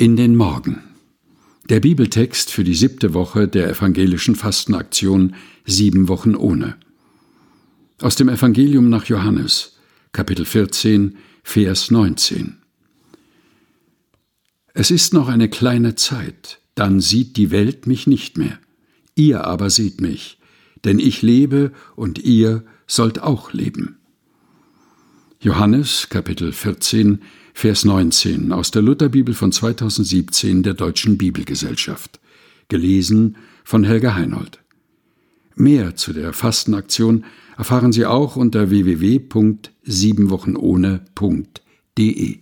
In den Morgen. Der Bibeltext für die siebte Woche der evangelischen Fastenaktion Sieben Wochen ohne. Aus dem Evangelium nach Johannes, Kapitel 14, Vers 19. Es ist noch eine kleine Zeit, dann sieht die Welt mich nicht mehr. Ihr aber seht mich, denn ich lebe und ihr sollt auch leben. Johannes Kapitel 14 Vers 19 aus der Lutherbibel von 2017 der Deutschen Bibelgesellschaft. Gelesen von Helga Heinold. Mehr zu der Fastenaktion erfahren Sie auch unter www.siebenwochenohne.de.